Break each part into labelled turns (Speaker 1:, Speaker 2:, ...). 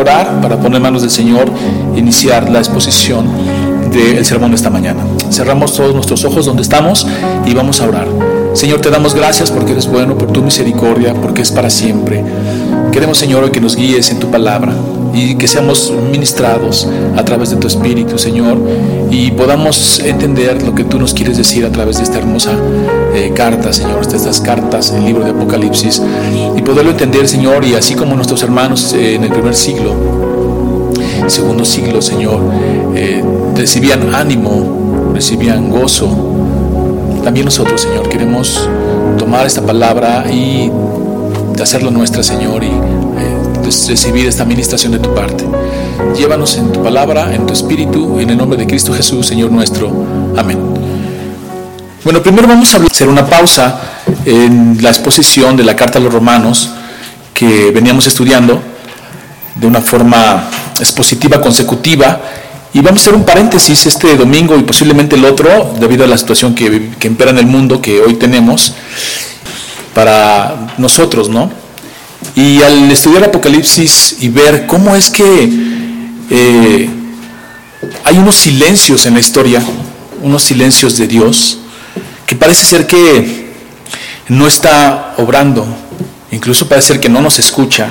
Speaker 1: orar para poner manos del Señor iniciar la exposición del sermón de esta mañana. Cerramos todos nuestros ojos donde estamos y vamos a orar. Señor, te damos gracias porque eres bueno, por tu misericordia, porque es para siempre. Queremos, Señor, que nos guíes en tu palabra y que seamos ministrados a través de tu Espíritu, Señor, y podamos entender lo que tú nos quieres decir a través de esta hermosa eh, carta, Señor, estas cartas, el libro de Apocalipsis, y poderlo entender, Señor, y así como nuestros hermanos eh, en el primer siglo, segundo siglo, Señor, eh, recibían ánimo, recibían gozo. También nosotros, Señor, queremos tomar esta palabra y hacerlo nuestra, Señor, y recibir esta administración de tu parte. Llévanos en tu palabra, en tu espíritu, en el nombre de Cristo Jesús, Señor nuestro. Amén. Bueno, primero vamos a hacer una pausa en la exposición de la carta a los romanos que veníamos estudiando de una forma expositiva consecutiva y vamos a hacer un paréntesis este domingo y posiblemente el otro debido a la situación que, que impera en el mundo que hoy tenemos para nosotros, ¿no? Y al estudiar Apocalipsis y ver cómo es que eh, hay unos silencios en la historia, unos silencios de Dios, que parece ser que no está obrando, incluso parece ser que no nos escucha,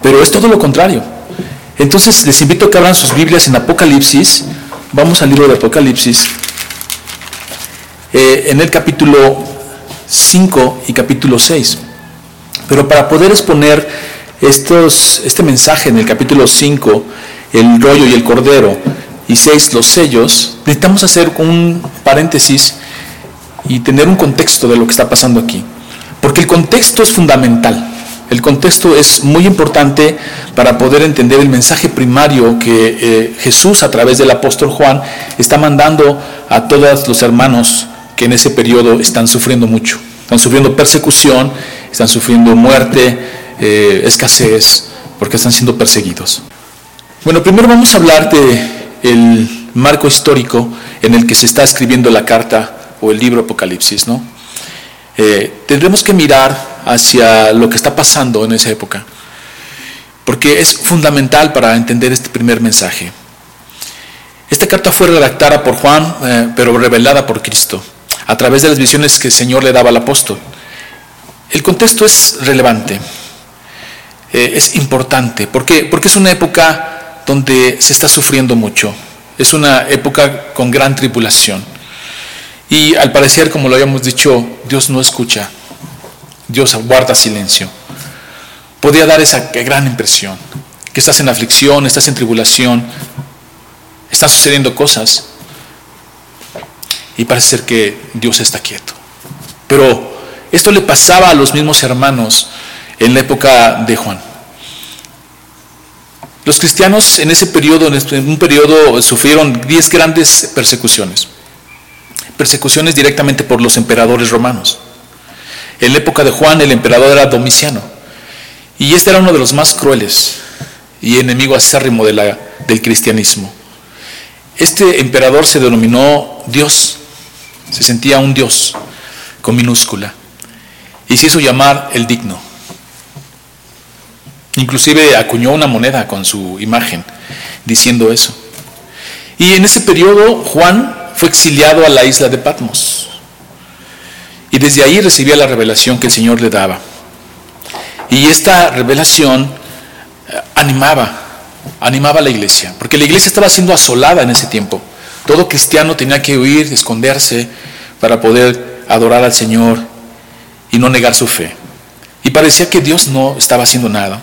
Speaker 1: pero es todo lo contrario. Entonces les invito a que abran sus Biblias en Apocalipsis, vamos al libro de Apocalipsis, eh, en el capítulo 5 y capítulo 6. Pero para poder exponer estos, este mensaje en el capítulo 5, el rollo y el cordero, y 6, los sellos, necesitamos hacer un paréntesis y tener un contexto de lo que está pasando aquí. Porque el contexto es fundamental. El contexto es muy importante para poder entender el mensaje primario que eh, Jesús a través del apóstol Juan está mandando a todos los hermanos que en ese periodo están sufriendo mucho. Están sufriendo persecución, están sufriendo muerte, eh, escasez, porque están siendo perseguidos. Bueno, primero vamos a hablar del marco histórico en el que se está escribiendo la carta o el libro Apocalipsis, ¿no? Eh, tendremos que mirar hacia lo que está pasando en esa época, porque es fundamental para entender este primer mensaje. Esta carta fue redactada por Juan, eh, pero revelada por Cristo a través de las visiones que el Señor le daba al apóstol. El contexto es relevante, eh, es importante, porque, porque es una época donde se está sufriendo mucho, es una época con gran tribulación. Y al parecer, como lo habíamos dicho, Dios no escucha, Dios guarda silencio. Podría dar esa gran impresión, que estás en aflicción, estás en tribulación, están sucediendo cosas, y parece ser que Dios está quieto. Pero esto le pasaba a los mismos hermanos en la época de Juan. Los cristianos en ese periodo, en un periodo, sufrieron 10 grandes persecuciones. Persecuciones directamente por los emperadores romanos. En la época de Juan el emperador era Domiciano. Y este era uno de los más crueles y enemigo acérrimo del cristianismo. Este emperador se denominó Dios se sentía un Dios con minúscula y se hizo llamar el digno. Inclusive acuñó una moneda con su imagen diciendo eso. Y en ese periodo Juan fue exiliado a la isla de Patmos. Y desde ahí recibía la revelación que el Señor le daba. Y esta revelación eh, animaba, animaba a la iglesia, porque la iglesia estaba siendo asolada en ese tiempo. Todo cristiano tenía que huir, esconderse para poder adorar al Señor y no negar su fe. Y parecía que Dios no estaba haciendo nada.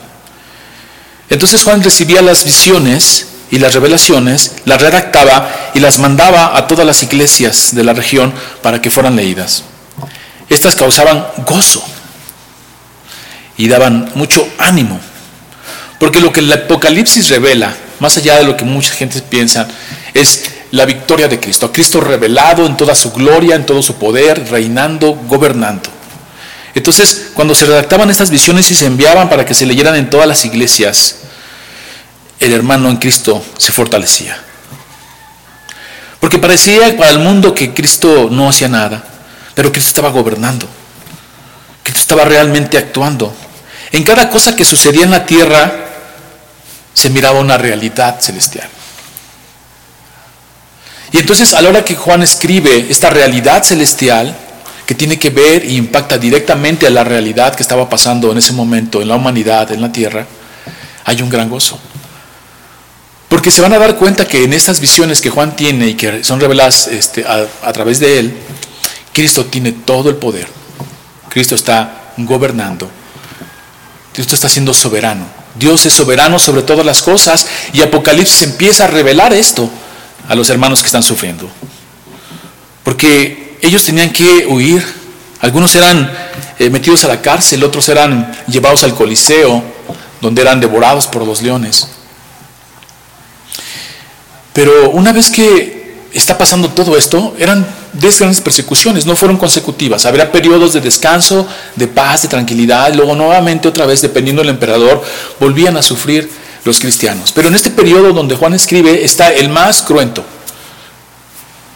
Speaker 1: Entonces Juan recibía las visiones y las revelaciones, las redactaba y las mandaba a todas las iglesias de la región para que fueran leídas. Estas causaban gozo y daban mucho ánimo. Porque lo que el Apocalipsis revela, más allá de lo que mucha gente piensa, es la victoria de Cristo, a Cristo revelado en toda su gloria, en todo su poder, reinando, gobernando. Entonces, cuando se redactaban estas visiones y se enviaban para que se leyeran en todas las iglesias, el hermano en Cristo se fortalecía. Porque parecía para el mundo que Cristo no hacía nada, pero Cristo estaba gobernando. Cristo estaba realmente actuando. En cada cosa que sucedía en la tierra, se miraba una realidad celestial. Y entonces a la hora que Juan escribe esta realidad celestial, que tiene que ver e impacta directamente a la realidad que estaba pasando en ese momento en la humanidad, en la tierra, hay un gran gozo. Porque se van a dar cuenta que en estas visiones que Juan tiene y que son reveladas este, a, través de él, Cristo tiene todo el poder. Cristo está gobernando. Cristo está siendo soberano. Dios es soberano sobre todas las cosas y Apocalipsis empieza a revelar esto a los hermanos que están sufriendo. Porque ellos tenían que huir. Algunos eran eh, metidos a la cárcel, otros eran llevados al Coliseo, donde eran devorados por los leones. Pero una vez que está pasando todo esto, eran 10 grandes persecuciones, no fueron consecutivas. Habrá periodos de descanso, de paz, de tranquilidad, luego nuevamente otra vez, dependiendo del emperador, volvían a sufrir los cristianos. Pero en este periodo donde Juan escribe está el más cruento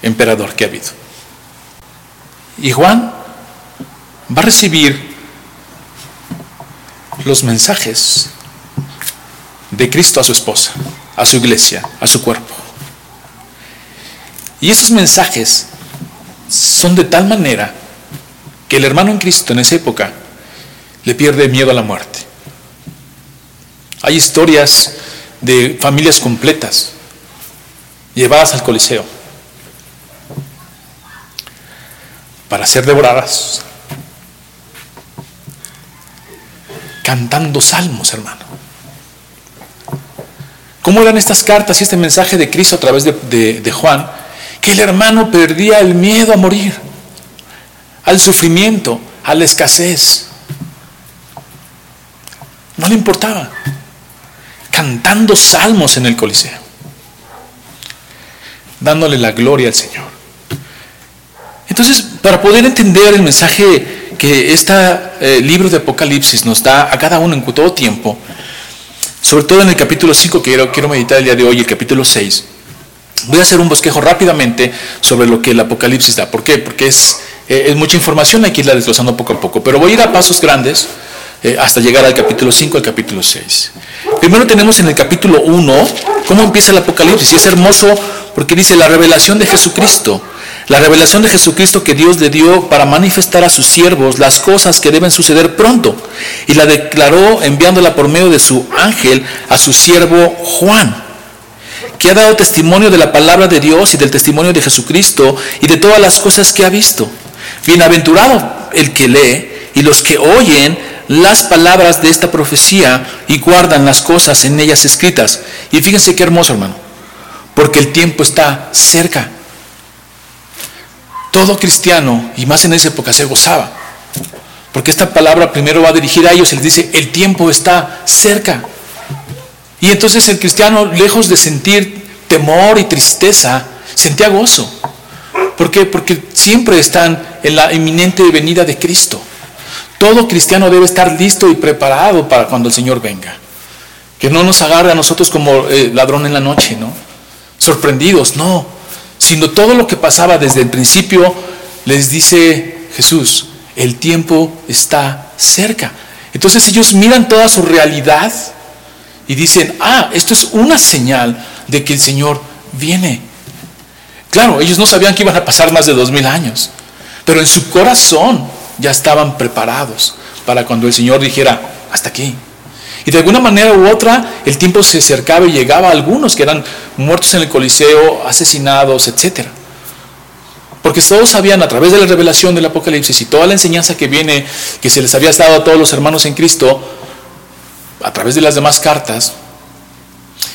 Speaker 1: emperador que ha habido. Y Juan va a recibir los mensajes de Cristo a su esposa, a su iglesia, a su cuerpo. Y esos mensajes son de tal manera que el hermano en Cristo en esa época le pierde miedo a la muerte. Hay historias de familias completas llevadas al Coliseo para ser devoradas, cantando salmos, hermano. ¿Cómo eran estas cartas y este mensaje de Cristo a través de, de Juan? Que el hermano perdía el miedo a morir, al sufrimiento, a la escasez. No le importaba. Cantando salmos en el Coliseo. Dándole la gloria al Señor. Entonces, para poder entender el mensaje que este libro de Apocalipsis nos da a cada uno en todo tiempo, sobre todo en el capítulo 5 que quiero, quiero meditar el día de hoy, el capítulo 6, Voy a hacer un bosquejo rápidamente sobre lo que el Apocalipsis da. ¿Por qué? Porque es, eh, es mucha información, hay que irla desglosando poco a poco. Pero voy a ir a pasos grandes eh, hasta llegar al capítulo 5, al capítulo 6. Primero tenemos en el capítulo 1 cómo empieza el Apocalipsis. Y es hermoso porque dice la revelación de Jesucristo. La revelación de Jesucristo que Dios le dio para manifestar a sus siervos las cosas que deben suceder pronto. Y la declaró enviándola por medio de su ángel a su siervo Juan que ha dado testimonio de la palabra de Dios y del testimonio de Jesucristo y de todas las cosas que ha visto. Bienaventurado el que lee y los que oyen las palabras de esta profecía y guardan las cosas en ellas escritas. Y fíjense qué hermoso, hermano, porque el tiempo está cerca. Todo cristiano, y más en esa época, se gozaba. Porque esta palabra primero va a dirigir a ellos y les dice, el tiempo está cerca. Y entonces el cristiano, lejos de sentir temor y tristeza, sentía gozo. ¿Por qué? Porque siempre están en la inminente venida de Cristo. Todo cristiano debe estar listo y preparado para cuando el Señor venga. Que no nos agarre a nosotros como eh, ladrón en la noche, ¿no? Sorprendidos, no. Sino todo lo que pasaba desde el principio, les dice Jesús, el tiempo está cerca. Entonces ellos miran toda su realidad y dicen, ah, esto es una señal de que el Señor viene. Claro, ellos no sabían que iban a pasar más de dos mil años, pero en su corazón ya estaban preparados para cuando el Señor dijera, hasta aquí. Y de alguna manera u otra, el tiempo se acercaba y llegaba a algunos que eran muertos en el Coliseo, asesinados, etc. Porque todos sabían a través de la revelación del Apocalipsis y toda la enseñanza que viene, que se les había dado a todos los hermanos en Cristo, a través de las demás cartas,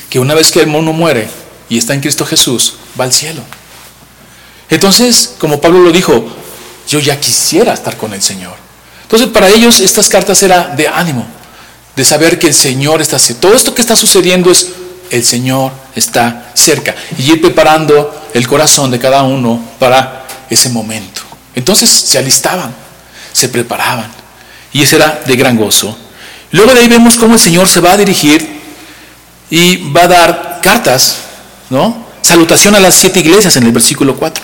Speaker 1: que una vez que el mono muere y está en Cristo Jesús, va al cielo. Entonces, como Pablo lo dijo, yo ya quisiera estar con el Señor. Entonces, para ellos estas cartas eran de ánimo, de saber que el Señor está cerca. Todo esto que está sucediendo es el Señor está cerca y ir preparando el corazón de cada uno para ese momento. Entonces se alistaban, se preparaban y ese era de gran gozo. Luego de ahí vemos cómo el Señor se va a dirigir y va a dar cartas, ¿no? Salutación a las siete iglesias en el versículo 4.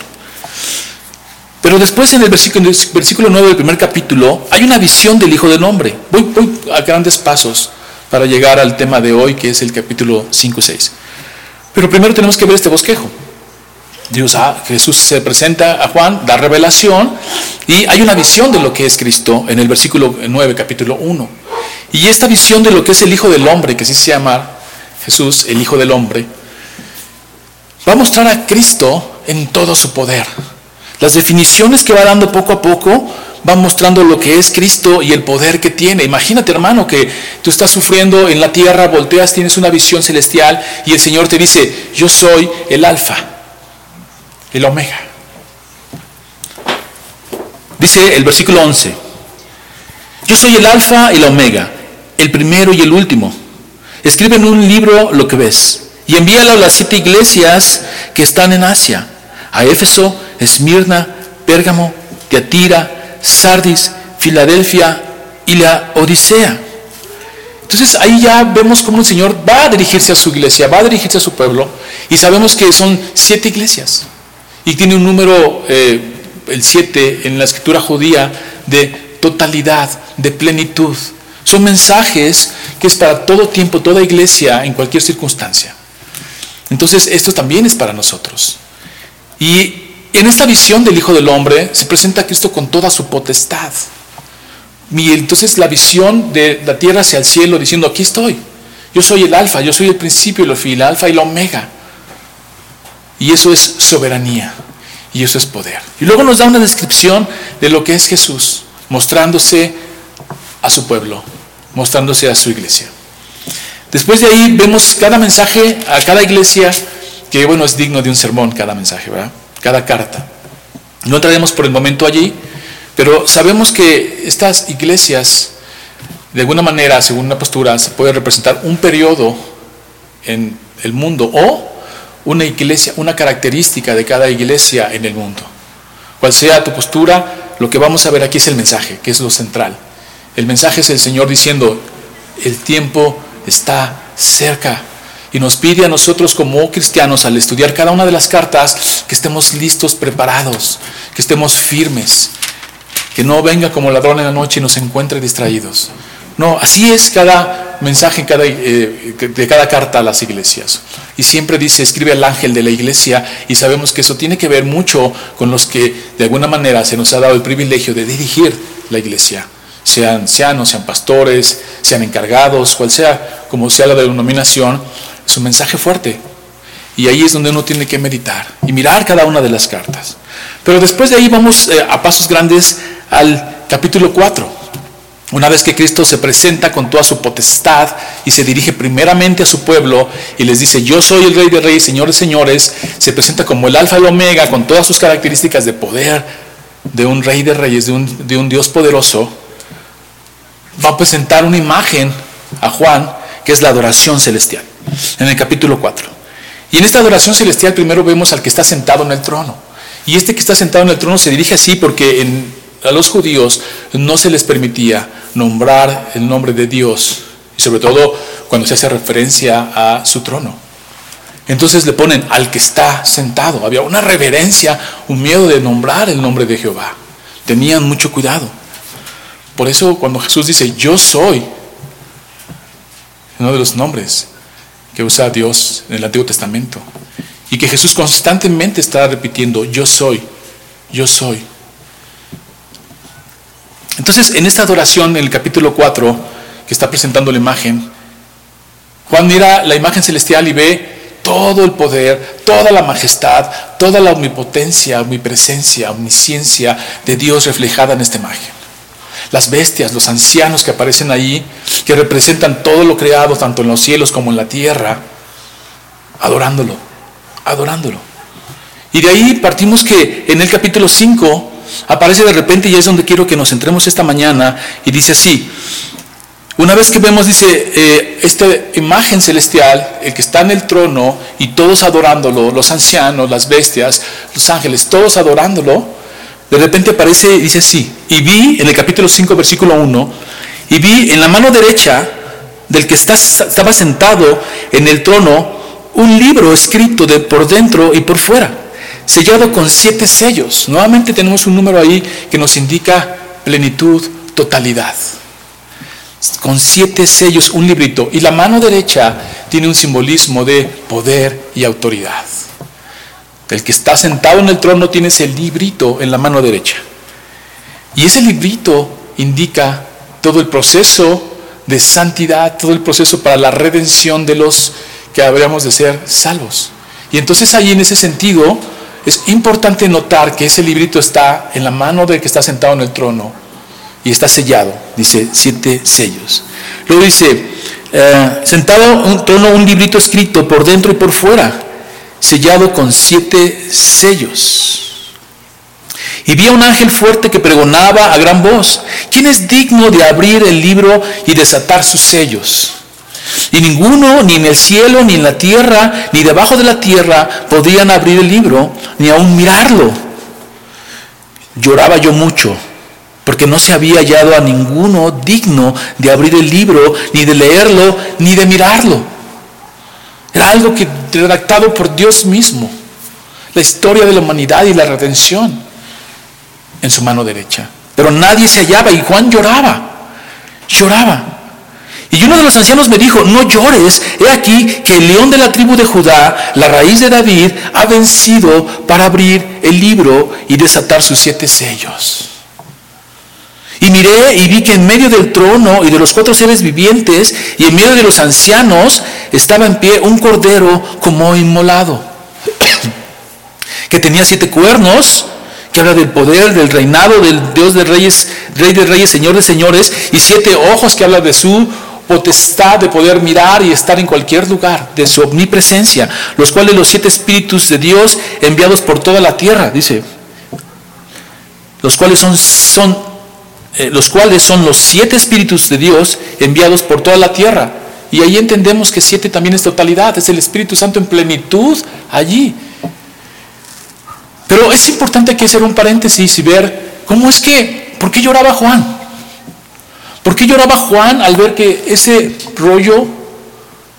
Speaker 1: Pero después en el versículo, versículo 9 del primer capítulo hay una visión del Hijo del Hombre. Voy, voy a grandes pasos para llegar al tema de hoy, que es el capítulo 5 y 6. Pero primero tenemos que ver este bosquejo. Dios, ah, Jesús se presenta a Juan, da revelación y hay una visión de lo que es Cristo en el versículo 9, capítulo 1. Y esta visión de lo que es el Hijo del Hombre, que así se llama Jesús, el Hijo del Hombre, va a mostrar a Cristo en todo su poder. Las definiciones que va dando poco a poco van mostrando lo que es Cristo y el poder que tiene. Imagínate, hermano, que tú estás sufriendo en la tierra, volteas, tienes una visión celestial y el Señor te dice, yo soy el alfa el omega. Dice el versículo 11, yo soy el alfa y la omega, el primero y el último. Escribe en un libro lo que ves y envíalo a las siete iglesias que están en Asia, a Éfeso, Esmirna, Pérgamo, Teatira, Sardis, Filadelfia y la Odisea. Entonces ahí ya vemos cómo el Señor va a dirigirse a su iglesia, va a dirigirse a su pueblo y sabemos que son siete iglesias y tiene un número, eh, el 7 en la escritura judía, de totalidad, de plenitud. Son mensajes que es para todo tiempo, toda iglesia, en cualquier circunstancia. Entonces, esto también es para nosotros. Y en esta visión del Hijo del Hombre se presenta a Cristo con toda su potestad. Y entonces la visión de la tierra hacia el cielo diciendo, aquí estoy. Yo soy el alfa, yo soy el principio y el alfa y la omega. Y eso es soberanía. Y eso es poder. Y luego nos da una descripción de lo que es Jesús, mostrándose a su pueblo, mostrándose a su iglesia. Después de ahí vemos cada mensaje a cada iglesia, que bueno, es digno de un sermón cada mensaje, ¿verdad? Cada carta. No entraremos por el momento allí, pero sabemos que estas iglesias, de alguna manera, según una postura, se puede representar un periodo en el mundo o una iglesia, una característica de cada iglesia en el mundo. Cual sea tu postura, lo que vamos a ver aquí es el mensaje, que es lo central. El mensaje es el Señor diciendo, el tiempo está cerca. Y nos pide a nosotros como cristianos, al estudiar cada una de las cartas, que estemos listos, preparados, que estemos firmes, que no venga como ladrón en la noche y nos encuentre distraídos. No, así es cada mensaje eh, de cada carta a las iglesias. Y siempre dice, escribe al ángel de la iglesia y sabemos que eso tiene que ver mucho con los que de alguna manera se nos ha dado el privilegio de dirigir la iglesia. Sean ancianos, sean pastores, sean encargados, cual sea, como sea la denominación, es un mensaje fuerte. Y ahí es donde uno tiene que meditar y mirar cada una de las cartas. Pero después de ahí vamos eh, a pasos grandes al capítulo 4. Una vez que Cristo se presenta con toda su potestad y se dirige primeramente a su pueblo y les dice, yo soy el rey de reyes, señores, señores, se presenta como el alfa y el omega con todas sus características de poder de un rey de reyes, de un, Dios poderoso, va a presentar una imagen a Juan que es la adoración celestial, en el capítulo 4. Y en esta adoración celestial primero vemos al que está sentado en el trono. Y este que está sentado en el trono se dirige así porque a los judíos no se les permitía nombrar el nombre de Dios, y sobre todo cuando se hace referencia a su trono. Entonces le ponen al que está sentado. Había una reverencia, un miedo de nombrar el nombre de Jehová. Tenían mucho cuidado. Por eso cuando Jesús dice, yo soy, uno de los nombres que usa Dios en el Antiguo Testamento, y que Jesús constantemente está repitiendo, yo soy, yo soy. Entonces, en esta adoración, en el capítulo 4, que está presentando la imagen, Juan mira la imagen celestial y ve todo el poder, toda la majestad, toda la omnipotencia, omnipresencia, omnisciencia de Dios reflejada en esta imagen. Las bestias, los ancianos que aparecen ahí, que representan todo lo creado, tanto en los cielos como en la tierra, adorándolo, adorándolo. Y de ahí partimos que en el capítulo 5 aparece de repente y es donde quiero que nos centremos esta mañana y dice así, una vez que vemos, dice, eh, esta imagen celestial, el que está en el trono y todos adorándolo, los ancianos, las bestias, los ángeles, todos adorándolo, de repente aparece y dice así, y vi en el capítulo 5, versículo 1, y vi en la mano derecha del que estaba sentado en el trono un libro escrito de por dentro y por fuera sellado con siete sellos. Nuevamente tenemos un número ahí que nos indica plenitud, totalidad. con siete sellos, un librito. Y la mano derecha tiene un simbolismo de poder y autoridad. El que está sentado en el trono tiene ese librito en la mano derecha. Y ese librito indica todo el proceso de santidad, todo el proceso para la redención de los que habríamos de ser salvos. Y entonces ahí en ese sentido es importante notar que ese librito está en la mano del que está sentado en el trono y está sellado, dice siete sellos. Luego dice, eh, sentado en un trono un librito escrito por dentro y por fuera, sellado con siete sellos. Y vi a un ángel fuerte que pregonaba a gran voz, ¿quién es digno de abrir el libro y desatar sus sellos? Y ninguno, ni en el cielo, ni en la tierra, ni debajo de la tierra, podían abrir el libro, ni aún mirarlo. Lloraba yo mucho, porque no se había hallado a ninguno digno de abrir el libro, ni de leerlo, ni de mirarlo. Era algo que redactado por Dios mismo, la historia de la humanidad y la redención en su mano derecha. Pero nadie se hallaba y Juan lloraba, lloraba. Y uno de los ancianos me dijo, no llores, he aquí que el león de la tribu de Judá, la raíz de David, ha vencido para abrir el libro y desatar sus siete sellos. Y miré y vi que en medio del trono y de los cuatro seres vivientes y en medio de los ancianos estaba en pie un cordero como inmolado, que tenía siete cuernos, que habla del poder, del reinado del Dios de reyes, rey de reyes, señor de señores, y siete ojos que habla de su potestad de poder mirar y estar en cualquier lugar, de su omnipresencia, los cuales los siete espíritus de Dios enviados por toda la tierra, dice, los cuales son, son eh, los cuales son los siete espíritus de Dios enviados por toda la tierra. Y ahí entendemos que siete también es totalidad, es el Espíritu Santo en plenitud allí. Pero es importante que hacer un paréntesis y ver cómo es que, ¿por qué lloraba Juan? ¿Por qué lloraba Juan al ver que ese rollo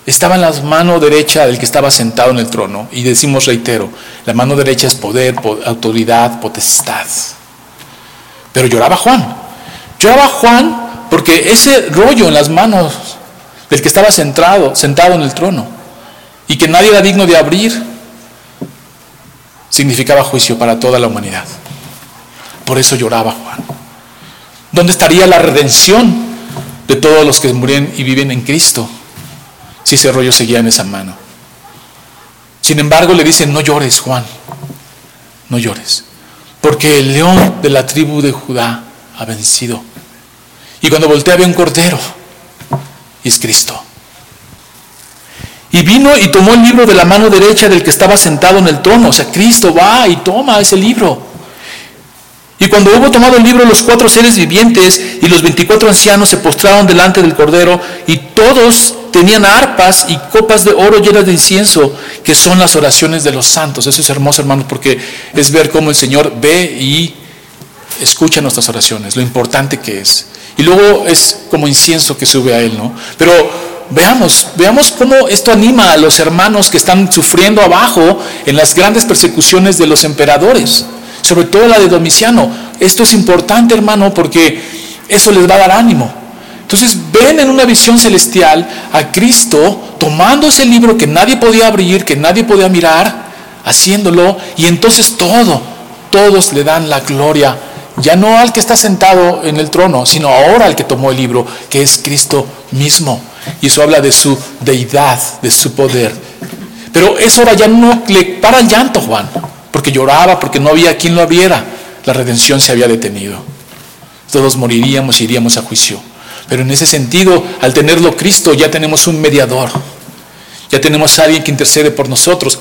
Speaker 1: estaba en la mano derecha del que estaba sentado en el trono? Y decimos, reitero, la mano derecha es poder, autoridad, potestad. Pero lloraba Juan. Lloraba Juan porque ese rollo en las manos del que estaba sentado, sentado en el trono y que nadie era digno de abrir, significaba juicio para toda la humanidad. Por eso lloraba Juan. ¿Dónde estaría la redención de todos los que mueren y viven en Cristo si ese rollo seguía en esa mano? Sin embargo, le dicen, no llores, Juan, no llores, porque el león de la tribu de Judá ha vencido. Y cuando voltea ve un cordero, y es Cristo. Y vino y tomó el libro de la mano derecha del que estaba sentado en el trono. O sea, Cristo va y toma ese libro. Y cuando hubo tomado el libro, los cuatro seres vivientes y los veinticuatro ancianos se postraron delante del Cordero y todos tenían arpas y copas de oro llenas de incienso, que son las oraciones de los santos. Eso es hermoso, hermanos, porque es ver cómo el Señor ve y escucha nuestras oraciones, lo importante que es. Y luego es como incienso que sube a Él, ¿no? Pero veamos, veamos cómo esto anima a los hermanos que están sufriendo abajo en las grandes persecuciones de los emperadores sobre todo la de Domiciano. Esto es importante, hermano, porque eso les va a dar ánimo. Entonces ven en una visión celestial a Cristo tomando ese libro que nadie podía abrir, que nadie podía mirar, haciéndolo, y entonces todo, todos le dan la gloria, ya no al que está sentado en el trono, sino ahora al que tomó el libro, que es Cristo mismo. Y eso habla de su deidad, de su poder. Pero eso ahora ya no le para el llanto, Juan lloraba, porque no había quien lo viera. La redención se había detenido. Todos moriríamos y iríamos a juicio. Pero en ese sentido, al tenerlo Cristo, ya tenemos un mediador. Ya tenemos a alguien que intercede por nosotros.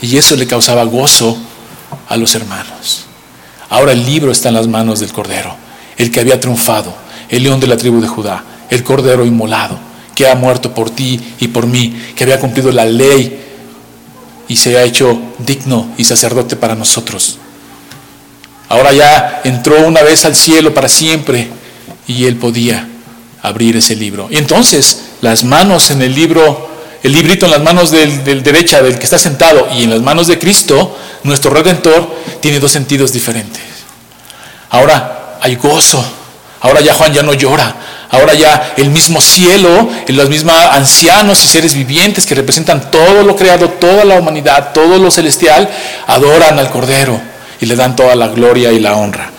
Speaker 1: Y eso le causaba gozo a los hermanos. Ahora el libro está en las manos del Cordero, el que había triunfado, el león de la tribu de Judá, el Cordero inmolado, que ha muerto por ti y por mí, que había cumplido la ley y se ha hecho digno y sacerdote para nosotros. Ahora ya entró una vez al cielo para siempre y él podía abrir ese libro. Y entonces las manos en el libro, el librito en las manos del, del derecha del que está sentado y en las manos de Cristo, nuestro redentor, tiene dos sentidos diferentes. Ahora hay gozo, Ahora ya Juan ya no llora. Ahora ya el mismo cielo, los mismos ancianos y seres vivientes que representan todo lo creado, toda la humanidad, todo lo celestial, adoran al Cordero y le dan toda la gloria y la honra.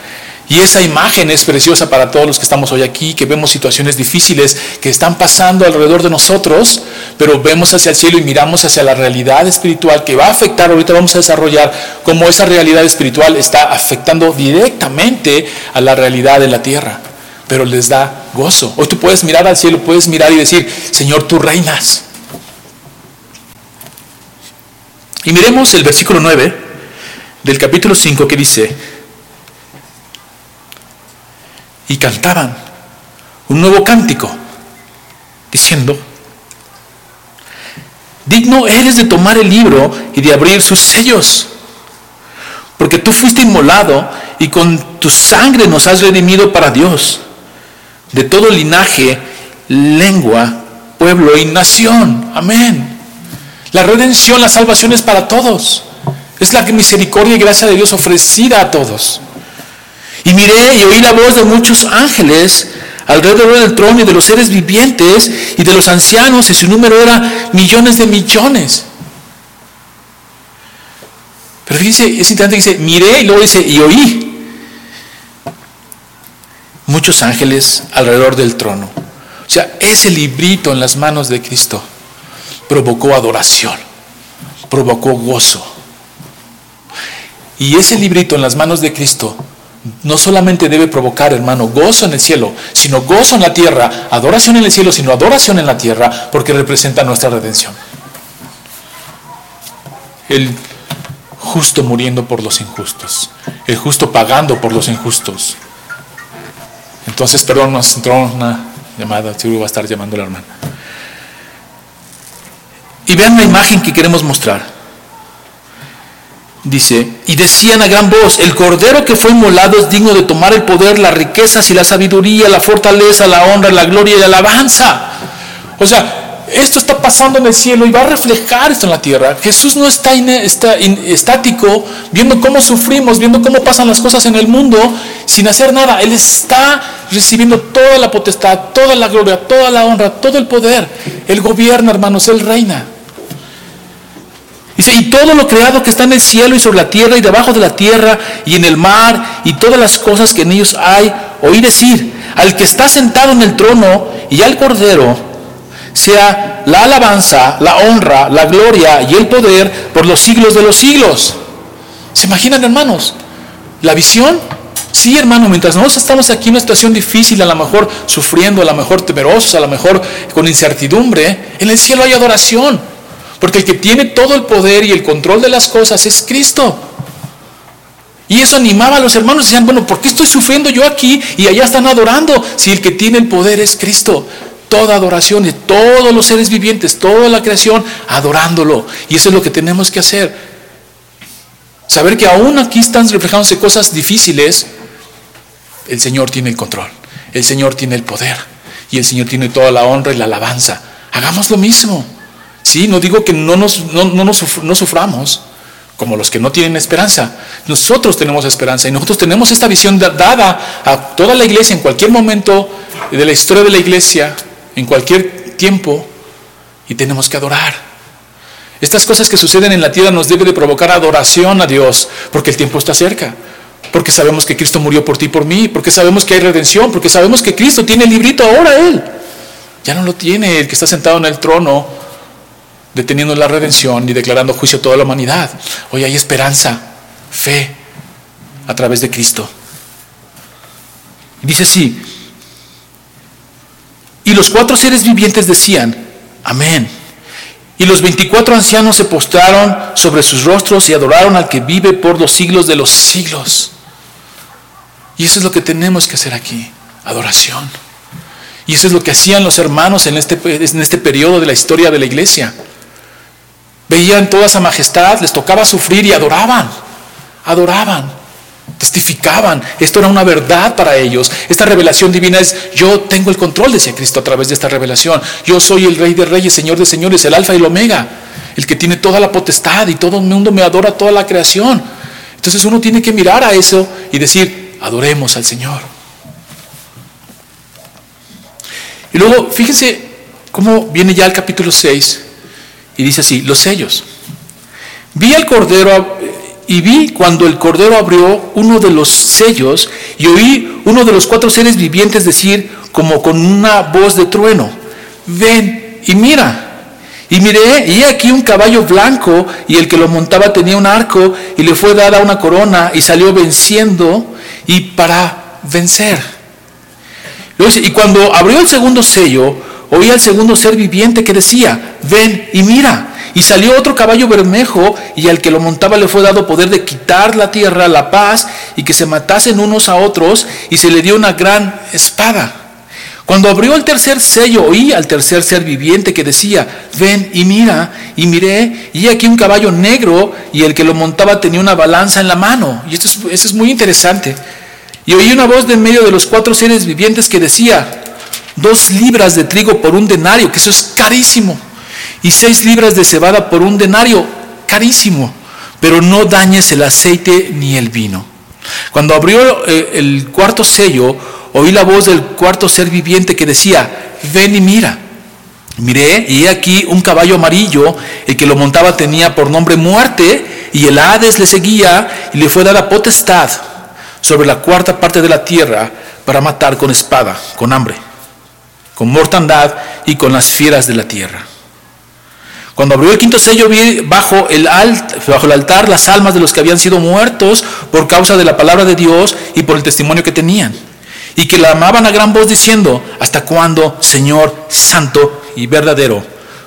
Speaker 1: Y esa imagen es preciosa para todos los que estamos hoy aquí, que vemos situaciones difíciles que están pasando alrededor de nosotros, pero vemos hacia el cielo y miramos hacia la realidad espiritual que va a afectar, ahorita vamos a desarrollar cómo esa realidad espiritual está afectando directamente a la realidad de la tierra, pero les da gozo. Hoy tú puedes mirar al cielo, puedes mirar y decir, Señor, tú reinas. Y miremos el versículo 9 del capítulo 5 que dice, y cantaban un nuevo cántico, diciendo, digno eres de tomar el libro y de abrir sus sellos, porque tú fuiste inmolado y con tu sangre nos has redimido para Dios, de todo linaje, lengua, pueblo y nación. Amén. La redención, la salvación es para todos. Es la misericordia y gracia de Dios ofrecida a todos. Y miré y oí la voz de muchos ángeles alrededor del trono y de los seres vivientes y de los ancianos, y su número era millones de millones. Pero fíjense, es interesante, dice, miré y luego dice, y oí muchos ángeles alrededor del trono. O sea, ese librito en las manos de Cristo provocó adoración, provocó gozo. Y ese librito en las manos de Cristo no solamente debe provocar, hermano, gozo en el cielo, sino gozo en la tierra, adoración en el cielo, sino adoración en la tierra, porque representa nuestra redención. El justo muriendo por los injustos, el justo pagando por los injustos. Entonces, perdón, nos entró una llamada, seguro va a estar llamando la hermana. Y vean la imagen que queremos mostrar. Dice, y decían a gran voz, el cordero que fue inmolado es digno de tomar el poder, las riquezas y la sabiduría, la fortaleza, la honra, la gloria y la alabanza. O sea, esto está pasando en el cielo y va a reflejar esto en la tierra. Jesús no está, está estático viendo cómo sufrimos, viendo cómo pasan las cosas en el mundo sin hacer nada. Él está recibiendo toda la potestad, toda la gloria, toda la honra, todo el poder. Él gobierna, hermanos, Él reina. Dice, y todo lo creado que está en el cielo y sobre la tierra y debajo de la tierra y en el mar y todas las cosas que en ellos hay, oí decir, al que está sentado en el trono y al cordero, sea la alabanza, la honra, la gloria y el poder por los siglos de los siglos. ¿Se imaginan, hermanos? La visión. Sí, hermano, mientras nosotros estamos aquí en una situación difícil, a lo mejor sufriendo, a lo mejor temerosos, a lo mejor con incertidumbre, en el cielo hay adoración. Porque el que tiene todo el poder y el control de las cosas es Cristo. Y eso animaba a los hermanos. Decían, bueno, ¿por qué estoy sufriendo yo aquí y allá están adorando? Si el que tiene el poder es Cristo. Toda adoración de todos los seres vivientes, toda la creación, adorándolo. Y eso es lo que tenemos que hacer. Saber que aún aquí están reflejándose cosas difíciles, el Señor tiene el control. El Señor tiene el poder. Y el Señor tiene toda la honra y la alabanza. Hagamos lo mismo. Sí, no digo que no, nos, no, suframos como los que no tienen esperanza. Nosotros tenemos esperanza y nosotros tenemos esta visión dada a toda la iglesia en cualquier momento de la historia de la iglesia, en cualquier tiempo, y tenemos que adorar. Estas cosas que suceden en la tierra nos deben de provocar adoración a Dios, porque el tiempo está cerca, porque sabemos que Cristo murió por ti y por mí, porque sabemos que hay redención, porque sabemos que Cristo tiene el librito ahora Él. Ya no lo tiene el que está sentado en el trono deteniendo la redención y declarando juicio a toda la humanidad. Hoy hay esperanza, fe a través de Cristo. dice así, y los cuatro seres vivientes decían, amén. Y los veinticuatro ancianos se postraron sobre sus rostros y adoraron al que vive por los siglos de los siglos. Y eso es lo que tenemos que hacer aquí, adoración. Y eso es lo que hacían los hermanos en este, en este periodo de la historia de la iglesia. Veían toda esa majestad, les tocaba sufrir y adoraban, adoraban, testificaban. Esto era una verdad para ellos. Esta revelación divina es, yo tengo el control, decía Cristo a través de esta revelación. Yo soy el Rey de Reyes, Señor de Señores, el Alfa y el Omega, el que tiene toda la potestad y todo el mundo me adora, toda la creación. Entonces uno tiene que mirar a eso y decir, adoremos al Señor. Y luego, fíjense cómo viene ya el capítulo 6 y dice así, los sellos. Vi al cordero y vi cuando el cordero abrió uno de los sellos y oí uno de los cuatro seres vivientes decir como con una voz de trueno, ven y mira. Y miré, y aquí un caballo blanco, y el que lo montaba tenía un arco, y le fue dada una corona, y salió venciendo, y para vencer. Y cuando abrió el segundo sello, oí al segundo ser viviente que decía, ven y mira. Y salió otro caballo bermejo, y al que lo montaba le fue dado poder de quitar la tierra, la paz, y que se matasen unos a otros, y se le dio una gran espada. Cuando abrió el tercer sello, oí al tercer ser viviente que decía, ven y mira, y miré, y aquí un caballo negro, y el que lo montaba tenía una balanza en la mano. Y esto es, es muy interesante. Y oí una voz de en medio de los cuatro seres vivientes que decía, dos libras de trigo por un denario, que eso es carísimo y seis libras de cebada por un denario, carísimo, pero no dañes el aceite ni el vino. Cuando abrió eh, el cuarto sello, oí la voz del cuarto ser viviente que decía, ven y mira. Miré, y he aquí un caballo amarillo, el que lo montaba tenía por nombre muerte, y el Hades le seguía, y le fue dada potestad sobre la cuarta parte de la tierra para matar con espada, con hambre, con mortandad y con las fieras de la tierra. Cuando abrió el quinto sello vi bajo el, bajo el altar las almas de los que habían sido muertos por causa de la palabra de Dios y por el testimonio que tenían. Y que la amaban a gran voz diciendo, ¿hasta cuándo, Señor santo y verdadero,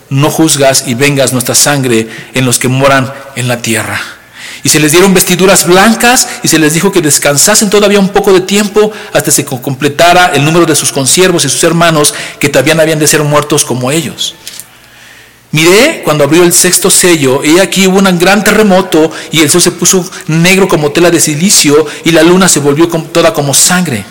Speaker 1: no juzgas y vengas nuestra sangre en los que moran en la tierra? Y se les dieron vestiduras blancas y se les dijo que descansasen todavía un poco de tiempo hasta se completara el número de sus consiervos y sus hermanos que también habían de ser muertos como ellos. Miré cuando abrió el sexto sello, y aquí hubo un gran terremoto, y el sol se puso negro como tela de silicio, y la luna se volvió toda como sangre.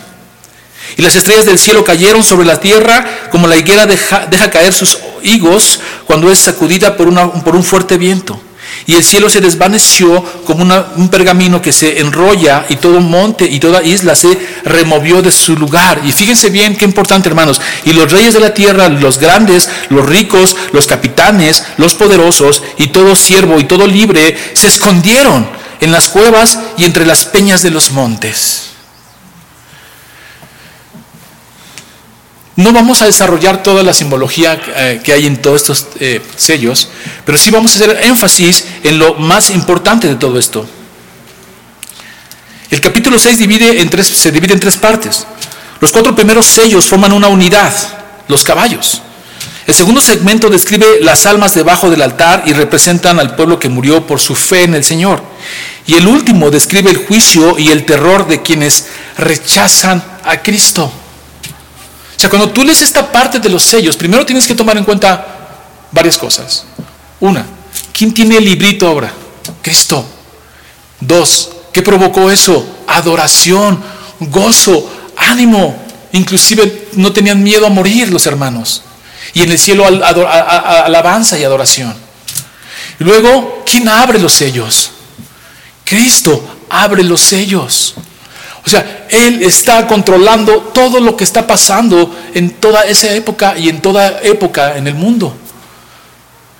Speaker 1: Y las estrellas del cielo cayeron sobre la tierra como la higuera deja, caer sus higos cuando es sacudida por, por un fuerte viento. Y el cielo se desvaneció como un pergamino que se enrolla y todo monte y toda isla se removió de su lugar. Y fíjense bien qué importante, hermanos. Y los reyes de la tierra, los grandes, los ricos, los capitanes, los poderosos y todo siervo y todo libre se escondieron en las cuevas y entre las peñas de los montes. No vamos a desarrollar toda la simbología eh, que hay en todos estos eh, sellos, pero sí vamos a hacer énfasis en lo más importante de todo esto. El capítulo 6 divide en tres, se divide en tres partes. Los cuatro primeros sellos forman una unidad, los caballos. El segundo segmento describe las almas debajo del altar y representan al pueblo que murió por su fe en el Señor. Y el último describe el juicio y el terror de quienes rechazan a Cristo. O sea, cuando tú lees esta parte de los sellos, primero tienes que tomar en cuenta varias cosas. Una, ¿quién tiene el librito ahora? Cristo. Dos, ¿qué provocó eso? Adoración, gozo, ánimo. Inclusive no tenían miedo a morir los hermanos. Y en el cielo alabanza y adoración. Luego, ¿quién abre los sellos? Cristo abre los sellos. O sea, Él está controlando todo lo que está pasando en toda esa época y en toda época en el mundo.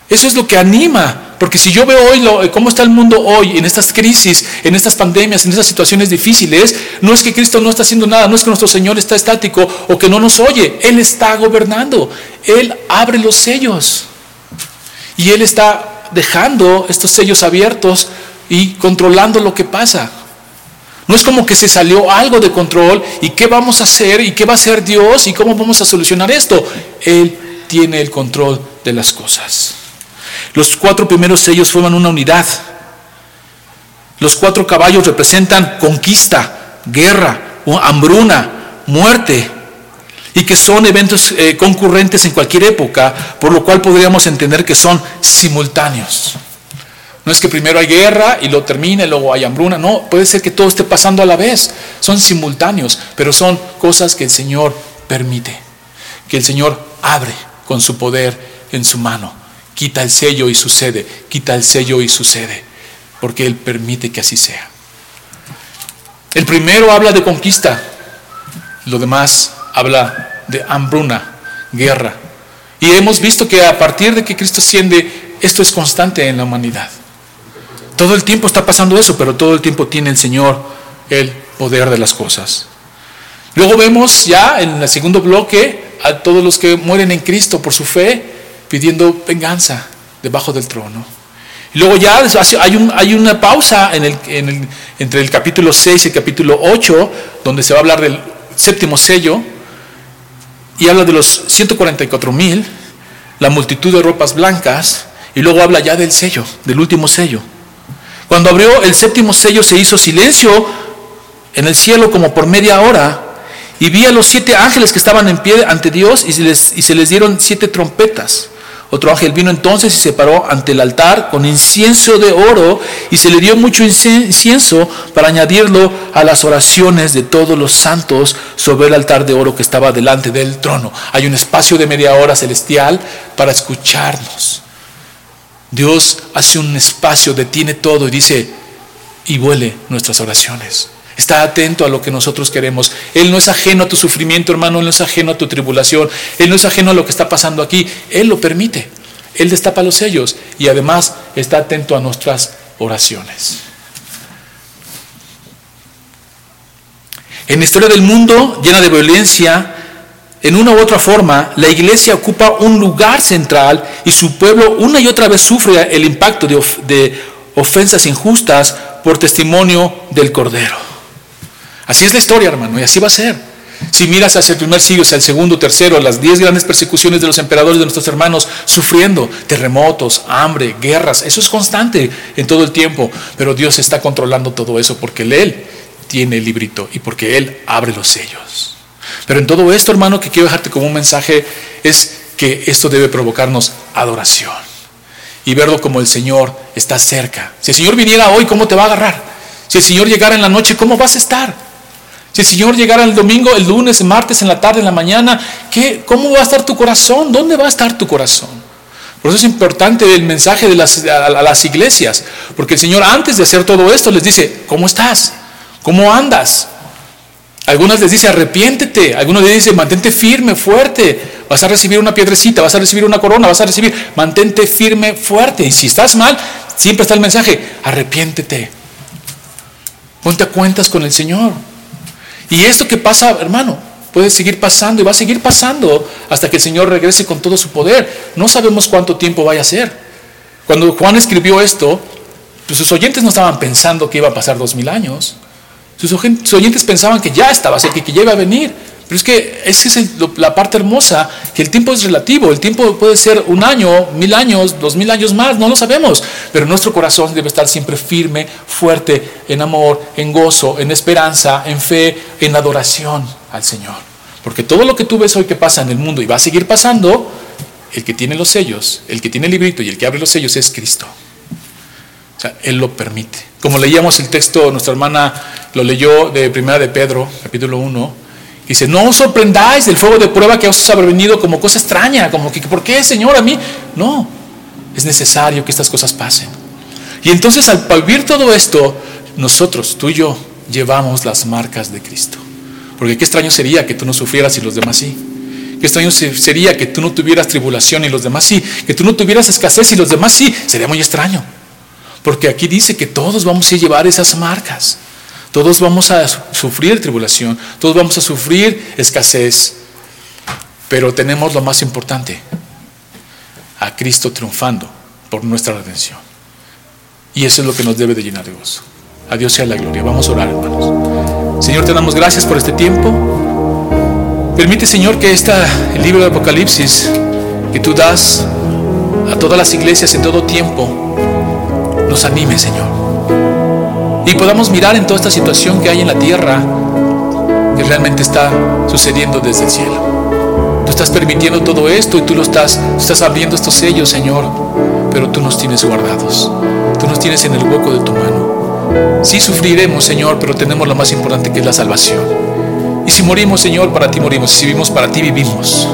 Speaker 1: Eso es lo que anima, porque si yo veo hoy cómo está el mundo hoy, en estas crisis, en estas pandemias, en estas situaciones difíciles, no es que Cristo no está haciendo nada, no es que nuestro Señor está estático o que no nos oye, Él está gobernando, Él abre los sellos y Él está dejando estos sellos abiertos y controlando lo que pasa. No es como que se salió algo de control y qué vamos a hacer y qué va a hacer Dios y cómo vamos a solucionar esto. Él tiene el control de las cosas. Los cuatro primeros sellos forman una unidad. Los cuatro caballos representan conquista, guerra, hambruna, muerte, y que son eventos eh, concurrentes en cualquier época, por lo cual podríamos entender que son simultáneos. No es que primero hay guerra y lo termine, luego hay hambruna. No, puede ser que todo esté pasando a la vez. Son simultáneos, pero son cosas que el Señor permite. Que el Señor abre con su poder en su mano. Quita el sello y sucede. Quita el sello y sucede. Porque Él permite que así sea. El primero habla de conquista. Lo demás habla de hambruna, guerra. Y hemos visto que a partir de que Cristo asciende, esto es constante en la humanidad. Todo el tiempo está pasando eso, pero todo el tiempo tiene el Señor el poder de las cosas. Luego vemos ya en el segundo bloque a todos los que mueren en Cristo por su fe pidiendo venganza debajo del trono. Y luego ya hay, hay una pausa entre el capítulo 6 y el capítulo 8, donde se va a hablar del séptimo sello, y habla de los 144 mil, la multitud de ropas blancas, y luego habla ya del sello, del último sello. Cuando abrió el séptimo sello se hizo silencio en el cielo como por media hora y vi a los siete ángeles que estaban en pie ante Dios y se les, y se les dieron siete trompetas. Otro ángel vino entonces y se paró ante el altar con incienso de oro y se le dio mucho incienso para añadirlo a las oraciones de todos los santos sobre el altar de oro que estaba delante del trono. Hay un espacio de media hora celestial para escucharnos. Dios hace un espacio, detiene todo y dice, y huele nuestras oraciones. Está atento a lo que nosotros queremos. Él no es ajeno a tu sufrimiento, hermano, Él no es ajeno a tu tribulación, Él no es ajeno a lo que está pasando aquí. Él lo permite. Él destapa los sellos y además está atento a nuestras oraciones. En la historia del mundo llena de violencia, en una u otra forma, la iglesia ocupa un lugar central y su pueblo una y otra vez sufre el impacto de, ofensas injustas por testimonio del Cordero. Así es la historia, hermano, y así va a ser. Si miras hacia el primer siglo, hacia el segundo, tercero, las diez grandes persecuciones de los emperadores de nuestros hermanos, sufriendo terremotos, hambre, guerras, eso es constante en todo el tiempo, pero Dios está controlando todo eso porque Él tiene el librito y porque Él abre los sellos. Pero en todo esto, hermano, que quiero dejarte como un mensaje es que esto debe provocarnos adoración y verlo como el Señor está cerca. Si el Señor viniera hoy, ¿cómo te va a agarrar? Si el Señor llegara en la noche, ¿cómo vas a estar? Si el Señor llegara el domingo, el lunes, el martes, en la tarde, en la mañana, ¿qué, ¿cómo va a estar tu corazón? ¿Dónde va a estar tu corazón? Por eso es importante el mensaje las, a, las iglesias, porque el Señor antes de hacer todo esto les dice, ¿cómo estás? ¿Cómo andas? Algunas les dice, arrepiéntete. Algunos les dice, mantente firme, fuerte. Vas a recibir una piedrecita, vas a recibir una corona, vas a recibir, mantente firme, fuerte. Y si estás mal, siempre está el mensaje, arrepiéntete. Ponte a cuentas con el Señor. Y esto que pasa, hermano, puede seguir pasando y va a seguir pasando hasta que el Señor regrese con todo su poder. No sabemos cuánto tiempo vaya a ser. Cuando Juan escribió esto, pues sus oyentes no estaban pensando que iba a pasar dos mil años. Sus oyentes pensaban que ya estaba cerca, que ya iba a venir. Pero es que es, es la parte hermosa, que el tiempo es relativo, el tiempo puede ser un año, mil años, dos mil años más, no lo sabemos, pero nuestro corazón debe estar siempre firme, fuerte, en amor, en gozo, en esperanza, en fe, en adoración al Señor. Porque todo lo que tú ves hoy que pasa en el mundo y va a seguir pasando, el que tiene los sellos, el que tiene el librito y el que abre los sellos es Cristo. O sea, Él lo permite. Como leíamos el texto, nuestra hermana lo leyó de Primera de Pedro, capítulo 1, Dice, no os sorprendáis del fuego de prueba que os ha venido como cosa extraña, como que, ¿por qué, Señor, a mí? No, es necesario que estas cosas pasen. Y entonces al vivir todo esto, nosotros, tú y yo, llevamos las marcas de Cristo. Porque qué extraño sería que tú no sufrieras y los demás sí. Qué extraño sería que tú no tuvieras tribulación y los demás sí. Que tú no tuvieras escasez y los demás sí. Sería muy extraño. Porque aquí dice que todos vamos a llevar esas marcas. Todos vamos a sufrir tribulación, todos vamos a sufrir escasez, pero tenemos lo más importante, a Cristo triunfando por nuestra redención. Y eso es lo que nos debe de llenar de gozo. A Dios sea la gloria. Vamos a orar, hermanos. Señor, te damos gracias por este tiempo. Permite, Señor, que este libro de Apocalipsis que tú das a todas las iglesias en todo tiempo nos anime, Señor y podamos mirar en toda esta situación que hay en la tierra que realmente está sucediendo desde el cielo. Tú estás permitiendo todo esto y tú lo estás, estás abriendo estos sellos, Señor, pero tú nos tienes guardados. Tú nos tienes en el hueco de tu mano. Sí sufriremos, Señor, pero tenemos lo más importante que es la salvación. Y si morimos, Señor, para ti morimos. Y si vivimos, para ti vivimos.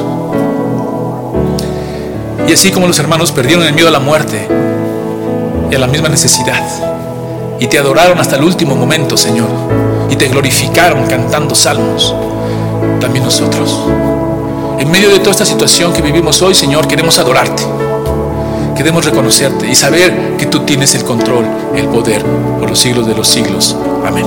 Speaker 1: Y así como los hermanos perdieron el miedo a la muerte a la misma necesidad, y te adoraron hasta el último momento, Señor, y te glorificaron cantando salmos, también nosotros. En medio de toda esta situación que vivimos hoy, Señor, queremos adorarte. Queremos reconocerte y saber que tú tienes el control, el poder por los siglos de los siglos. Amén.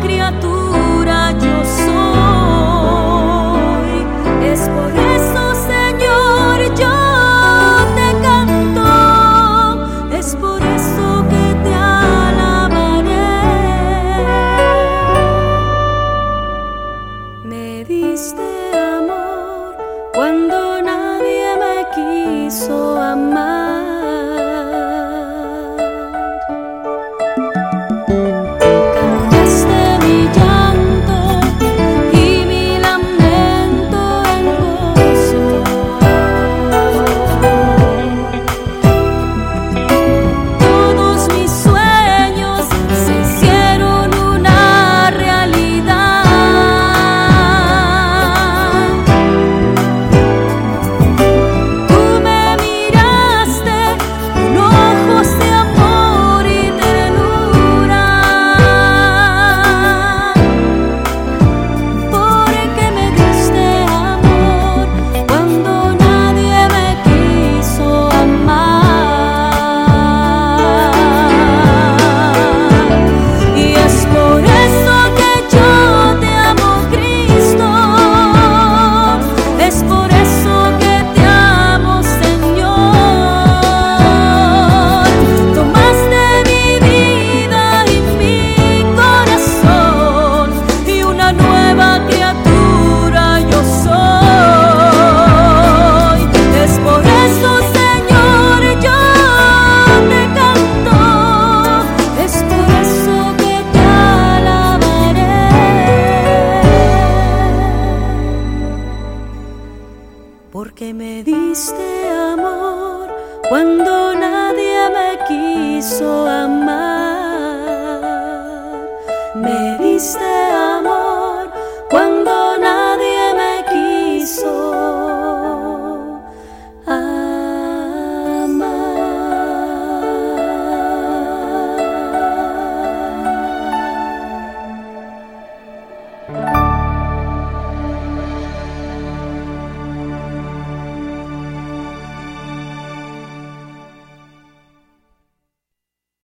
Speaker 2: Me